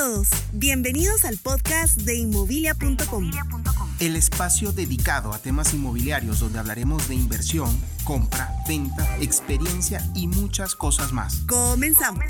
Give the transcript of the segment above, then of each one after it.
todos, bienvenidos al podcast de inmobilia.com. El espacio dedicado a temas inmobiliarios donde hablaremos de inversión, compra, venta, experiencia y muchas cosas más. Comenzamos.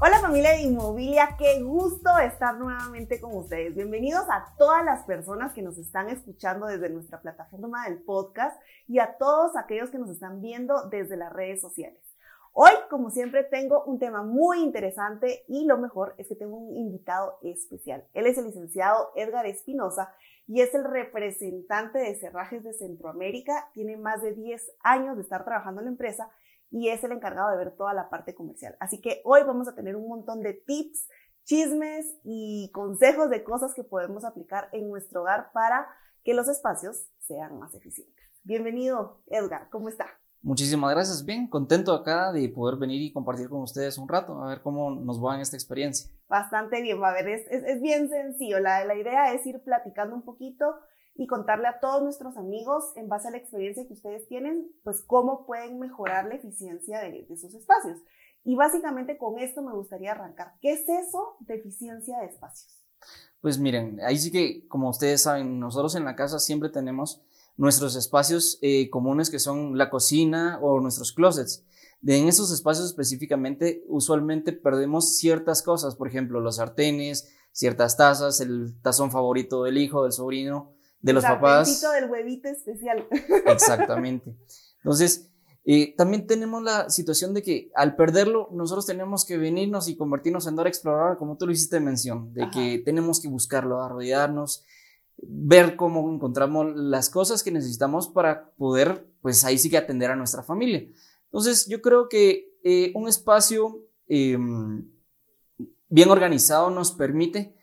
Hola familia de Inmobilia, qué gusto estar nuevamente con ustedes. Bienvenidos a todas las personas que nos están escuchando desde nuestra plataforma del podcast y a todos aquellos que nos están viendo desde las redes sociales. Hoy, como siempre, tengo un tema muy interesante y lo mejor es que tengo un invitado especial. Él es el licenciado Edgar Espinosa y es el representante de Cerrajes de Centroamérica. Tiene más de 10 años de estar trabajando en la empresa y es el encargado de ver toda la parte comercial. Así que hoy vamos a tener un montón de tips, chismes y consejos de cosas que podemos aplicar en nuestro hogar para que los espacios sean más eficientes. Bienvenido, Edgar, ¿cómo está? Muchísimas gracias, bien, contento acá de poder venir y compartir con ustedes un rato, a ver cómo nos va en esta experiencia. Bastante bien, va a ver, es, es, bien sencillo, la, la, idea es ir platicando un poquito y contarle a todos nuestros amigos, en base a la experiencia que ustedes tienen, pues cómo pueden mejorar la eficiencia de, de sus espacios. Y básicamente con esto me gustaría arrancar. ¿Qué es eso de eficiencia de espacios? Pues miren, ahí sí que, como ustedes saben, nosotros en la casa siempre tenemos nuestros espacios eh, comunes que son la cocina o nuestros closets. De en esos espacios específicamente, usualmente perdemos ciertas cosas, por ejemplo, los sartenes, ciertas tazas, el tazón favorito del hijo, del sobrino, de los papás. del huevito especial. Exactamente. Entonces, eh, también tenemos la situación de que al perderlo, nosotros tenemos que venirnos y convertirnos en Dora Explorador, como tú lo hiciste mención, de que tenemos que buscarlo, arrodillarnos, ver cómo encontramos las cosas que necesitamos para poder, pues ahí sí que atender a nuestra familia. Entonces, yo creo que eh, un espacio em, bien organizado nos permite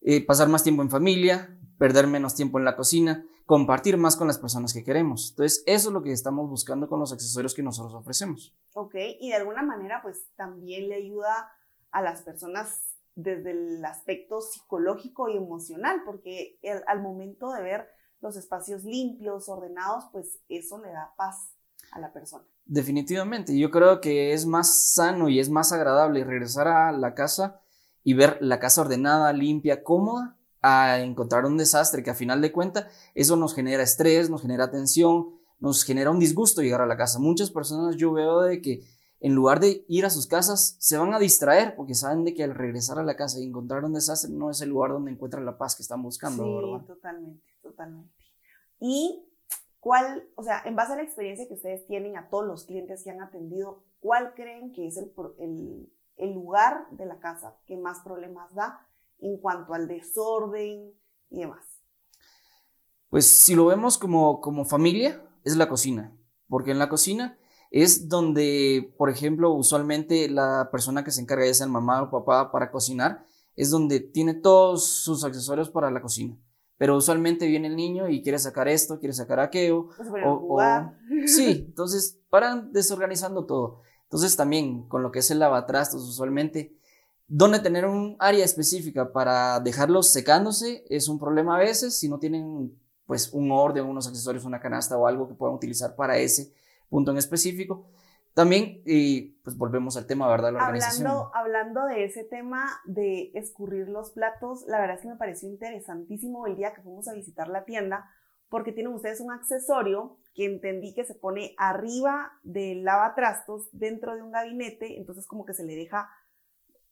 eh, pasar más tiempo en familia, perder menos tiempo en la cocina, compartir más con las personas que queremos. Entonces, eso es lo que estamos buscando con los accesorios que nosotros ofrecemos. Ok, y de alguna manera, pues también le ayuda a las personas desde el aspecto psicológico y emocional, porque al momento de ver los espacios limpios, ordenados, pues eso le da paz a la persona. Definitivamente, yo creo que es más sano y es más agradable regresar a la casa y ver la casa ordenada, limpia, cómoda, a encontrar un desastre que a final de cuentas eso nos genera estrés, nos genera tensión, nos genera un disgusto llegar a la casa. Muchas personas yo veo de que en lugar de ir a sus casas, se van a distraer porque saben de que al regresar a la casa y encontrar un desastre no es el lugar donde encuentran la paz que están buscando, sí, totalmente, totalmente. Y cuál, o sea, en base a la experiencia que ustedes tienen a todos los clientes que han atendido, ¿cuál creen que es el, el, el lugar de la casa que más problemas da en cuanto al desorden y demás? Pues si lo vemos como, como familia, es la cocina, porque en la cocina es donde, por ejemplo, usualmente la persona que se encarga, ya sea el mamá o papá, para cocinar, es donde tiene todos sus accesorios para la cocina. Pero usualmente viene el niño y quiere sacar esto, quiere sacar aquello. O, sí, entonces paran desorganizando todo. Entonces también con lo que es el lavatrastos, usualmente, donde tener un área específica para dejarlos secándose es un problema a veces si no tienen pues un orden, unos accesorios, una canasta o algo que puedan utilizar para ese punto en específico. También, y pues volvemos al tema, ¿verdad? La organización. Hablando, hablando de ese tema de escurrir los platos, la verdad es que me pareció interesantísimo el día que fuimos a visitar la tienda, porque tienen ustedes un accesorio que entendí que se pone arriba del lavatrastos dentro de un gabinete, entonces como que se le deja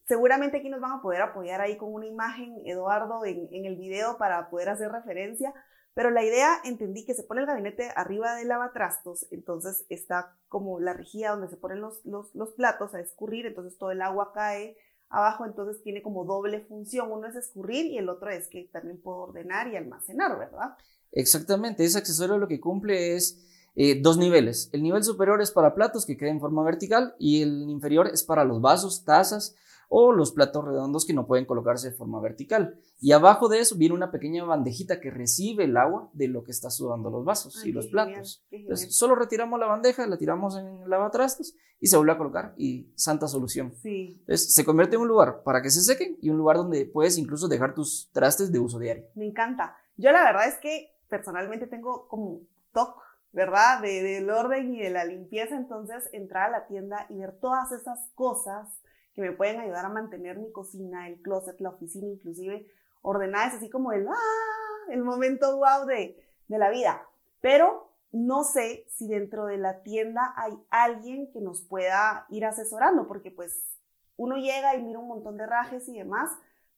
Seguramente aquí nos van a poder apoyar ahí con una imagen, Eduardo, en, en, el video para poder hacer referencia, pero la idea, entendí que se pone el gabinete arriba del lavatrastos, entonces está como la rejilla donde se ponen los, los, platos a escurrir, entonces todo el agua cae abajo, entonces tiene como doble función. Uno es escurrir y el otro es que también puedo ordenar y almacenar, ¿verdad? Exactamente, ese accesorio lo que cumple es eh, dos niveles. El nivel superior es para platos que queden en forma vertical y el inferior es para los vasos, tazas o los platos redondos que no pueden colocarse de forma vertical. Y abajo de eso viene una pequeña bandejita que recibe el agua de lo que está sudando los vasos y los platos. Entonces, solo retiramos la bandeja, la tiramos en el lavatrastos y se vuelve a colocar y santa solución. Sí. Entonces, se convierte en un lugar para que se sequen y un lugar donde puedes incluso dejar tus trastes de uso diario. Me encanta. Yo la verdad es que personalmente tengo como toque ¿verdad? De, del orden y de la limpieza, entonces entrar a la tienda y ver todas esas cosas que me pueden ayudar a mantener mi cocina, el closet, la oficina, inclusive ordenada. Es así como el, ¡ah! el momento wow de, de la vida. Pero no sé si dentro de la tienda hay alguien que nos pueda ir asesorando, porque pues uno llega y mira un montón de rajes y demás,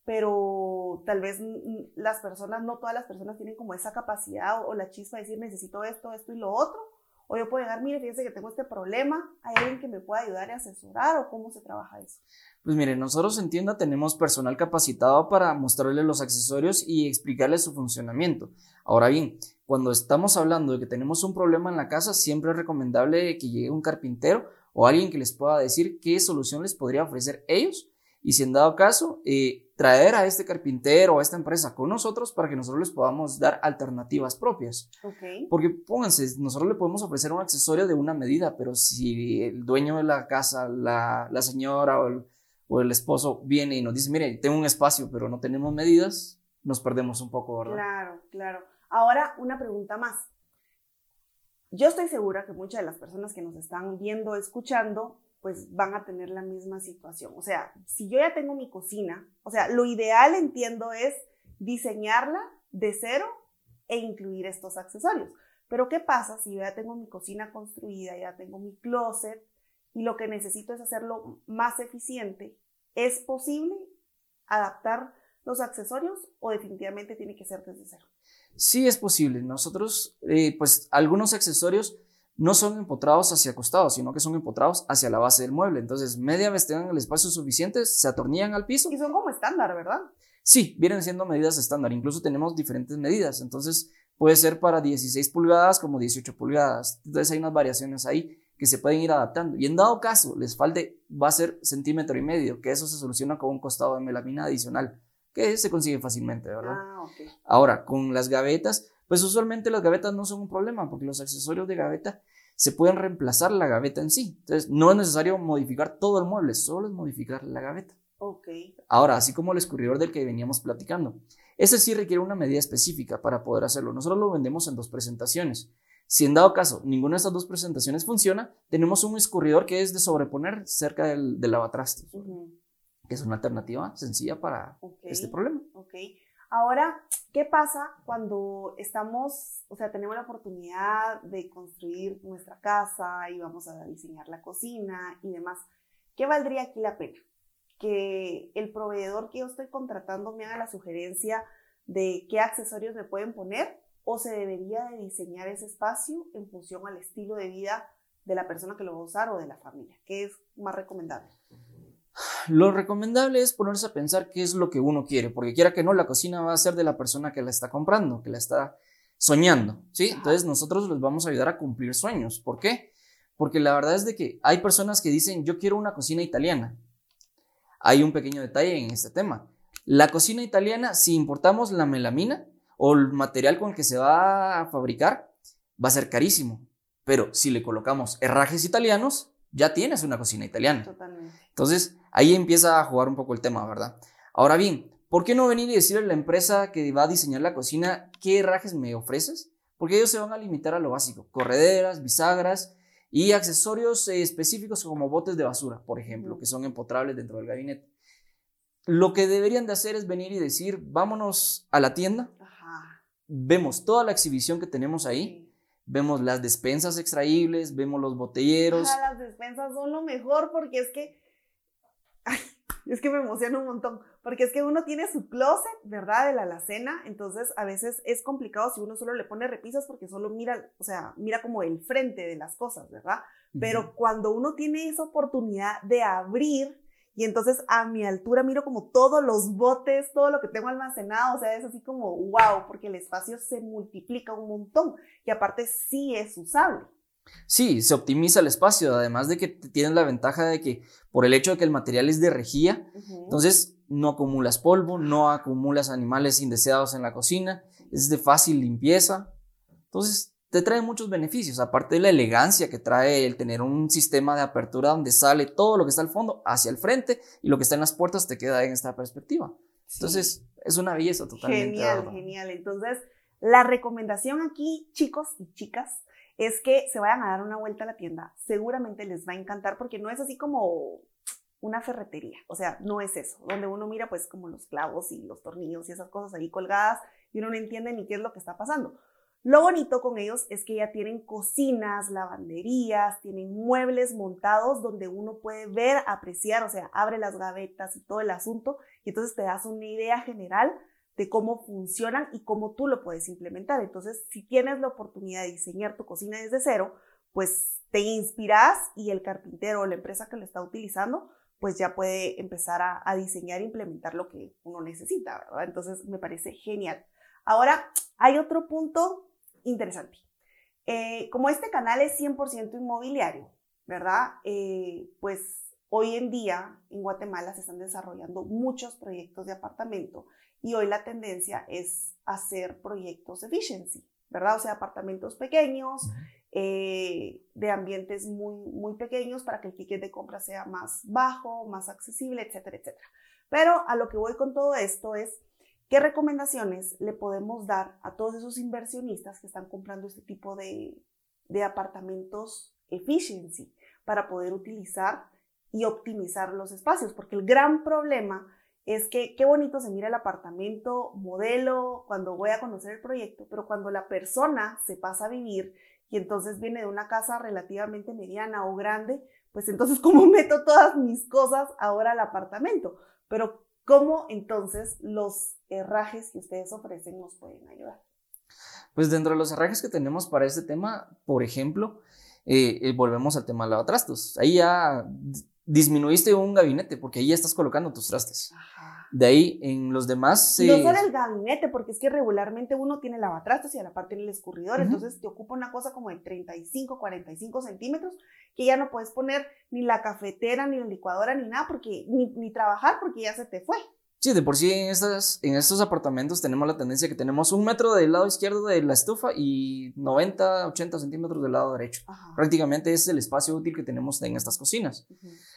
pero tal vez las personas, no todas las personas tienen como esa capacidad o la chispa de decir necesito esto, esto y lo otro. O yo puedo llegar, mire, fíjense que tengo este problema, ¿hay alguien que me pueda ayudar y asesorar o cómo se trabaja eso? Pues mire, nosotros en tienda tenemos personal capacitado para mostrarle los accesorios y explicarle su funcionamiento. Ahora bien, cuando estamos hablando de que tenemos un problema en la casa, siempre es recomendable que llegue un carpintero o alguien que les pueda decir qué solución les podría ofrecer ellos y si en dado caso, eh, traer a este carpintero o a esta empresa con nosotros para que nosotros les podamos dar alternativas propias. Porque pónganse, nosotros le podemos ofrecer un accesorio de una medida, pero si el dueño de la casa, la, la señora o el, o el, esposo viene y nos dice, mire, tengo un espacio, pero no tenemos medidas, nos perdemos un poco, ¿verdad? Claro, claro. Ahora, una pregunta más. Yo estoy segura que muchas de las personas que nos están viendo, escuchando, pues van a tener la misma situación. O sea, si yo ya tengo mi cocina, o sea, lo ideal entiendo es diseñarla de cero e incluir estos accesorios. Pero ¿qué pasa si yo ya tengo mi cocina construida, ya tengo mi closet y lo que necesito es hacerlo más eficiente? ¿Es posible adaptar los accesorios o definitivamente tiene que ser desde cero? Sí es posible. Nosotros, eh, pues algunos accesorios no son empotrados hacia costados, sino que son empotrados hacia la base del mueble. Entonces, media vez tengan el espacio suficiente, se atornillan al piso. Y son como estándar, ¿verdad? Sí, vienen siendo medidas estándar. Incluso tenemos diferentes medidas. Entonces, puede ser para 16 pulgadas como 18 pulgadas. Entonces, hay unas variaciones ahí que se pueden ir adaptando. Y en dado caso les falte, va a ser centímetro y medio, que eso se soluciona con un costado de melamina adicional, que se consigue fácilmente, ¿verdad? Ah, Ahora, con las gavetas, pues usualmente las gavetas no son un problema porque los accesorios de gaveta se pueden reemplazar la gaveta en sí. Entonces, no es necesario modificar todo el mueble, solo es modificar la gaveta. Ok. Ahora, así como el escurridor del que veníamos platicando. Ese sí requiere una medida específica para poder hacerlo. Nosotros lo vendemos en dos presentaciones. Si en dado caso ninguna de estas dos presentaciones funciona, tenemos un escurridor que es de sobreponer cerca del, del que es una alternativa sencilla para este problema. Ok. Ahora, ¿qué pasa cuando estamos, o sea, tenemos la oportunidad de construir nuestra casa y vamos a diseñar la cocina y demás? ¿Qué valdría aquí la pena? Que el proveedor que yo estoy contratando me haga la sugerencia de qué accesorios me pueden poner o se debería de diseñar ese espacio en función al estilo de vida de la persona que lo va a usar o de la familia. ¿Qué es más recomendable? Lo recomendable es ponerse a pensar qué es lo que uno quiere, porque quiera que no, la cocina va a ser de la persona que la está comprando, que la está soñando, ¿sí? Entonces nosotros les vamos a ayudar a cumplir sueños. ¿Por qué? Porque la verdad es de que hay personas que dicen, yo quiero una cocina italiana. Hay un pequeño detalle en este tema. La cocina italiana, si importamos la melamina o el material con el que se va a fabricar, va a ser carísimo. Pero si le colocamos herrajes italianos, ya tienes una cocina italiana. Totalmente. Entonces, ahí empieza a jugar un poco el tema, ¿verdad? Ahora bien, ¿por qué no venir y decirle a la empresa que va a diseñar la cocina qué herrajes me ofreces? Porque ellos se van a limitar a lo básico, correderas, bisagras y accesorios eh, específicos como botes de basura, por ejemplo, que son empotrables dentro del gabinete. Lo que deberían de hacer es venir y decir, vámonos a la tienda, vemos toda la exhibición que tenemos ahí, Vemos las despensas extraíbles, vemos los botelleros. las despensas son lo mejor porque es que, es que me emociona un montón, porque es que uno tiene su closet, ¿verdad? De la alacena, entonces a veces es complicado si uno solo le pone repisas porque solo mira, o sea, mira como el frente de las cosas, ¿verdad? Pero cuando uno tiene esa oportunidad de abrir y entonces a mi altura miro como todos los botes, todo lo que tengo almacenado, o sea, es así como wow, porque el espacio se multiplica un montón y aparte sí es usable. Sí, se optimiza el espacio, además de que tienes la ventaja de que por el hecho de que el material es de rejilla, entonces no acumulas polvo, no acumulas animales indeseados en la cocina, es de fácil limpieza. Entonces, te trae muchos beneficios, aparte de la elegancia que trae el tener un sistema de apertura donde sale todo lo que está al fondo hacia el frente y lo que está en las puertas te queda en esta perspectiva. Entonces, es una belleza totalmente. Genial, genial. Entonces, la recomendación aquí, chicos y chicas, es que se vayan a dar una vuelta a la tienda. Seguramente les va a encantar porque no es así como una ferretería, o sea, no es eso, donde uno mira pues como los clavos y los tornillos y esas cosas ahí colgadas y uno no entiende ni qué es lo que está pasando. Lo bonito con ellos es que ya tienen cocinas, lavanderías, tienen muebles montados donde uno puede ver, apreciar, o sea, abre las gavetas y todo el asunto y entonces te das una idea general de cómo funcionan y cómo tú lo puedes implementar. Entonces, si tienes la oportunidad de diseñar tu cocina desde cero, pues te inspiras y el carpintero o la empresa que lo está utilizando, pues ya puede empezar a, diseñar e implementar lo que uno necesita, ¿verdad? Entonces, me parece genial. Ahora, hay otro punto interesante. Eh, como este canal es 100% inmobiliario, ¿verdad? Eh, pues hoy en día en Guatemala se están desarrollando muchos proyectos de apartamento y hoy la tendencia es hacer proyectos efficiency, ¿verdad? O sea, apartamentos pequeños, eh, de ambientes muy, muy pequeños para que el ticket de compra sea más bajo, más accesible, etcétera, etcétera. Pero a lo que voy con todo esto es, ¿qué recomendaciones le podemos dar a todos esos inversionistas que están comprando este tipo de, de apartamentos efficiency para poder utilizar y optimizar los espacios? Porque el gran problema es que qué bonito se mira el apartamento, modelo, cuando voy a conocer el proyecto, pero cuando la persona se pasa a vivir y entonces viene de una casa relativamente mediana o grande, pues entonces cómo meto todas mis cosas ahora al apartamento. Pero cómo entonces los herrajes que ustedes ofrecen nos pueden ayudar. Pues dentro de los herrajes que tenemos para este tema, por ejemplo, eh, eh, volvemos al tema de lavatrastos. Ahí ya disminuiste un gabinete porque ahí ya estás colocando tus trastes. De ahí en los demás... No solo el gabinete, porque es que regularmente uno tiene lavatrastos y a la parte el escurridor, entonces te ocupa una cosa como de 35, 45 centímetros que ya no puedes poner ni la cafetera, ni la licuadora, ni nada, porque ni, ni trabajar porque ya se te fue. Sí, de por sí en, estas, en estos apartamentos tenemos la tendencia que tenemos un metro del lado izquierdo de la estufa y 90, 80 centímetros del lado derecho. Prácticamente es el espacio útil que tenemos en estas cocinas.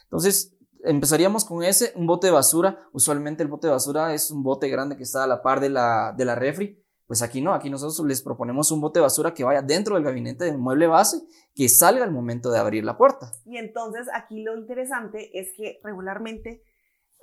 Entonces, empezaríamos con ese, un bote de basura. Usualmente el bote de basura es un bote grande que está a la par de la, de la refri. Pues aquí no, aquí nosotros les proponemos un bote de basura que vaya dentro del gabinete del mueble base, que salga al momento de abrir la puerta. Y entonces aquí lo interesante es que regularmente,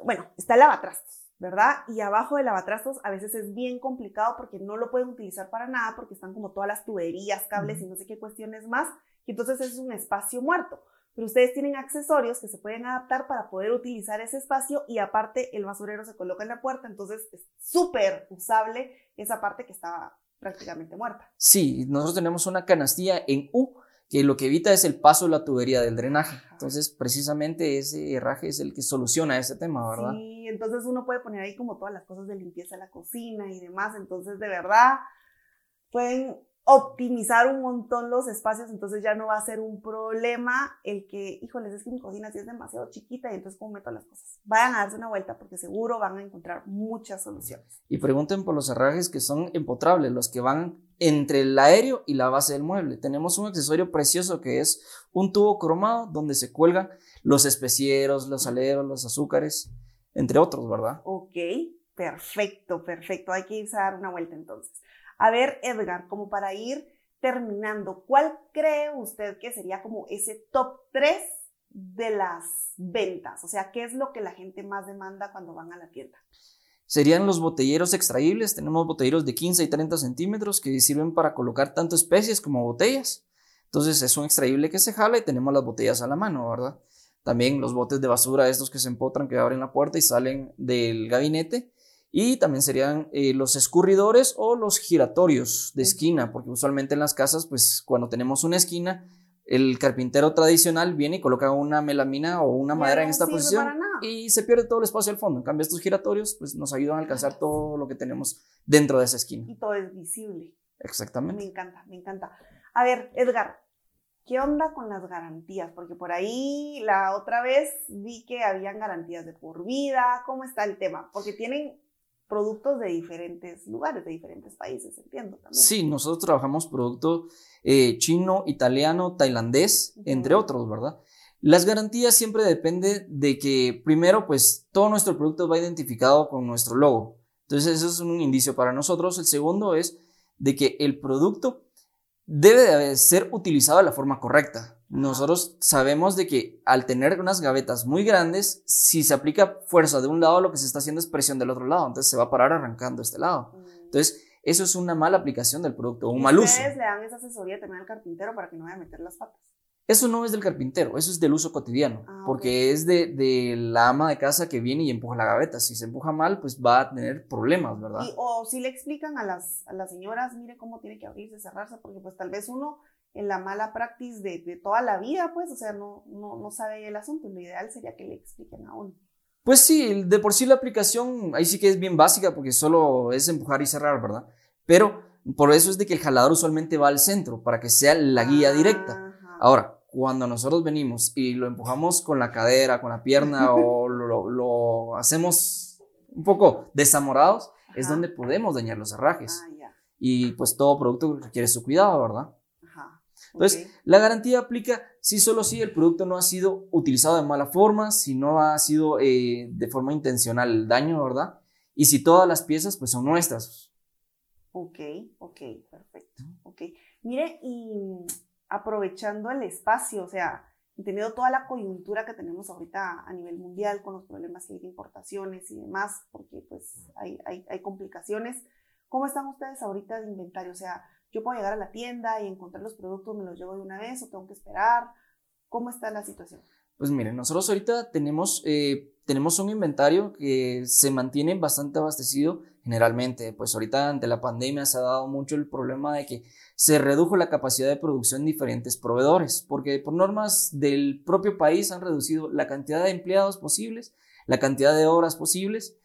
bueno, está el lavatrastos ¿verdad? Y abajo del lavatrastos a veces es bien complicado porque no lo pueden utilizar para nada porque están como todas las tuberías, cables y no sé qué cuestiones más. Y entonces es un espacio muerto. Pero ustedes tienen accesorios que se pueden adaptar para poder utilizar ese espacio y aparte el basurero se coloca en la puerta, entonces es súper usable esa parte que estaba prácticamente muerta. Sí, nosotros tenemos una canastilla en U que lo que evita es el paso de la tubería del drenaje. Entonces, precisamente ese herraje es el que soluciona ese tema, ¿verdad? Sí, entonces uno puede poner ahí como todas las cosas de limpieza de la cocina y demás. Entonces, de verdad, pueden optimizar un montón los espacios, entonces ya no va a ser un problema el que, híjoles, es que mi cocina sí es demasiado chiquita y entonces cómo meto las cosas. Vayan a darse una vuelta porque seguro van a encontrar muchas soluciones. Y pregunten por los herrajes que son empotrables, los que van entre el aéreo y la base del mueble. Tenemos un accesorio precioso que es un tubo cromado donde se cuelgan los especieros, los aleros, los azúcares, entre otros, ¿verdad? Ok, perfecto, perfecto. Hay que irse a dar una vuelta entonces. A ver, Edgar, como para ir terminando, ¿cuál cree usted que sería como ese top 3 de las ventas? O sea, ¿qué es lo que la gente más demanda cuando van a la tienda? Serían los botelleros extraíbles. Tenemos botelleros de 15 y 30 centímetros que sirven para colocar tanto especies como botellas. Entonces es un extraíble que se jala y tenemos las botellas a la mano, ¿verdad? También los botes de basura, estos que se empotran, que abren la puerta y salen del gabinete. Y también serían eh, los escurridores o los giratorios de esquina, porque usualmente en las casas, pues cuando tenemos una esquina, el carpintero tradicional viene y coloca una melamina o una madera en esta posición y se pierde todo el espacio al fondo. En cambio, estos giratorios pues, nos ayudan a alcanzar todo lo que tenemos dentro de esa esquina. Y todo es visible. Exactamente. Me encanta, me encanta. A ver, Edgar, ¿qué onda con las garantías? Porque por ahí la otra vez vi que habían garantías de por vida. ¿Cómo está el tema? Porque tienen productos de diferentes lugares, de diferentes países, entiendo también. Sí, nosotros trabajamos producto eh, chino, italiano, tailandés, entre otros, ¿verdad? Las garantías siempre depende de que primero, pues todo nuestro producto va identificado con nuestro logo. Entonces, eso es un indicio para nosotros. El segundo es de que el producto debe de ser utilizado de la forma correcta. Nosotros sabemos de que al tener unas gavetas muy grandes, si se aplica fuerza de un lado, lo que se está haciendo es presión del otro lado, entonces se va a parar arrancando este lado. Mm. Entonces, eso es una mala aplicación del producto, un ¿Y mal uso. Ustedes le dan esa asesoría también al carpintero para que no vaya a meter las patas. Eso no es del carpintero, eso es del uso cotidiano, Ah, porque es de, de la ama de casa que viene y empuja la gaveta. Si se empuja mal, pues va a tener problemas, ¿verdad? Y, o si le explican a las, a las señoras, mire cómo tiene que abrirse, cerrarse, porque pues tal vez uno en la mala praxis de, de toda la vida, pues, o sea, no, no, no sabe el asunto. Lo ideal sería que le expliquen a uno. Pues sí, de por sí la aplicación ahí sí que es bien básica porque solo es empujar y cerrar, ¿verdad? Pero por eso es de que el jalador usualmente va al centro para que sea la guía directa. Ahora, cuando nosotros venimos y lo empujamos con la cadera, con la pierna o lo, lo hacemos un poco desamorados, es donde podemos dañar los herrajes. Ah. Y pues todo producto requiere su cuidado, ¿verdad? Ajá. Entonces, la garantía aplica si solo si el producto no ha sido utilizado de mala forma, si no ha sido eh, de forma intencional el daño, ¿verdad? Y si todas las piezas pues son nuestras. Ok, ok, perfecto. Ok. Mire, y aprovechando el espacio, o sea, entendiendo toda la coyuntura que tenemos ahorita a nivel mundial con los problemas que hay de importaciones y demás, porque pues hay, hay, hay complicaciones, ¿cómo están ustedes ahorita de inventario? O sea, yo puedo llegar a la tienda y encontrar los productos, me los llevo de una vez o tengo que esperar. ¿Cómo está la situación? Pues miren, nosotros ahorita tenemos, eh, tenemos un inventario que se mantiene bastante abastecido generalmente. Pues ahorita ante la pandemia se ha dado mucho el problema de que se redujo la capacidad de producción en diferentes proveedores, porque por normas del propio país han reducido la cantidad de empleados posibles, la cantidad de horas posibles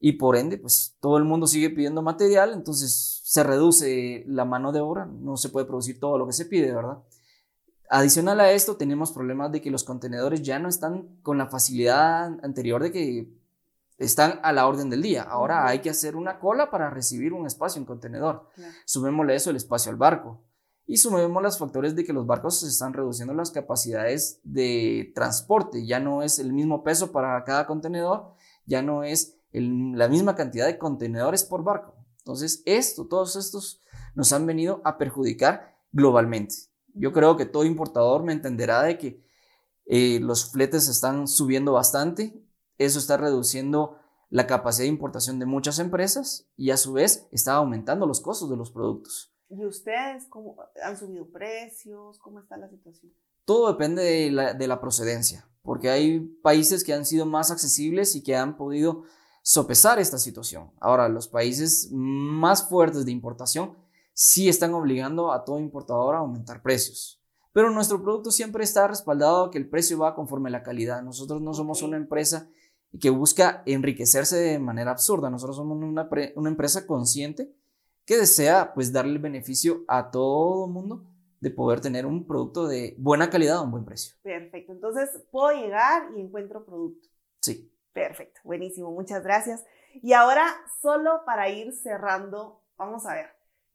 y por ende, pues todo el mundo sigue pidiendo material, entonces se reduce la mano de obra, no se puede producir todo lo que se pide, ¿verdad? Adicional a esto, tenemos problemas de que los contenedores ya no están con la facilidad anterior de que están a la orden del día. Ahora hay que hacer una cola para recibir un espacio en contenedor. Claro. Sumémosle eso el espacio al barco. Y sumemos los factores de que los barcos se están reduciendo las capacidades de transporte. Ya no es el mismo peso para cada contenedor, ya no es el- la misma cantidad de contenedores por barco. Entonces, esto, todos estos nos han venido a perjudicar globalmente. Yo creo que todo importador me entenderá de que eh, los fletes están subiendo bastante. Eso está reduciendo la capacidad de importación de muchas empresas y a su vez está aumentando los costos de los productos. ¿Y ustedes cómo han subido precios? ¿Cómo está la situación? Todo depende de la, de la procedencia, porque hay países que han sido más accesibles y que han podido sopesar esta situación. Ahora, los países más fuertes de importación sí están obligando a todo importador a aumentar precios. Pero nuestro producto siempre está respaldado a que el precio va conforme a la calidad. Nosotros no somos una empresa que busca enriquecerse de manera absurda. Nosotros somos una empresa consciente que desea pues darle el beneficio a todo el mundo de poder tener un producto de buena calidad a un buen precio. Perfecto. Entonces, puedo llegar y encuentro producto. Sí. Perfecto, buenísimo, muchas gracias. Y ahora, solo para ir cerrando, vamos a ver,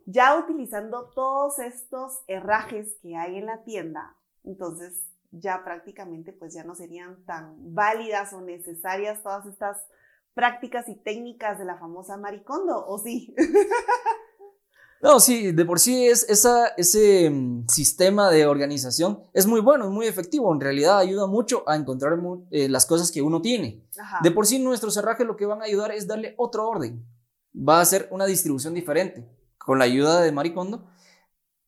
ya utilizando todos estos herrajes que hay en la tienda, entonces ya prácticamente pues ya no serían tan válidas o necesarias todas estas prácticas y técnicas de la famosa maricondo, ¿o sí? No, sí, de por sí es esa, ese mm, sistema de organización es muy bueno, es muy efectivo. En realidad ayuda mucho a encontrar eh, las cosas que uno tiene. Ajá. De por sí nuestros herrajes lo que van a ayudar es darle otro orden. Va a ser una distribución diferente. Con la ayuda de Maricondo,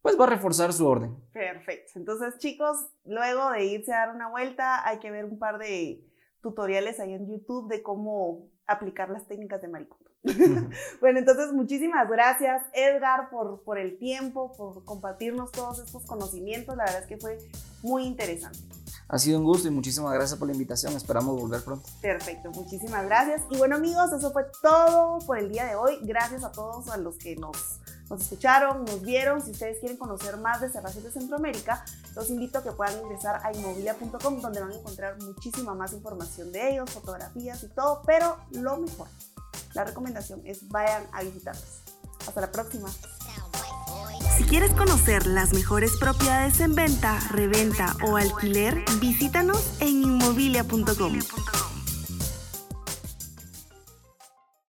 pues va a reforzar su orden. Perfecto. Entonces, chicos, luego de irse a dar una vuelta, hay que ver un par de tutoriales ahí en YouTube de cómo aplicar las técnicas de maricondo. bueno, entonces, muchísimas gracias, Edgar, por, por el tiempo, por compartirnos todos estos conocimientos. La verdad es que fue muy interesante. Ha sido un gusto y muchísimas gracias por la invitación. Esperamos volver pronto. Perfecto, muchísimas gracias. Y bueno amigos, eso fue todo por el día de hoy. Gracias a todos a los que nos, nos escucharon, nos vieron. Si ustedes quieren conocer más de Cerrajes de Centroamérica, los invito a que puedan ingresar a inmobilia.com donde van a encontrar muchísima más información de ellos, fotografías y todo. Pero lo mejor, la recomendación es vayan a visitarlos. Hasta la próxima. Si quieres conocer las mejores propiedades en venta, reventa o alquiler, visítanos en inmobilia.com.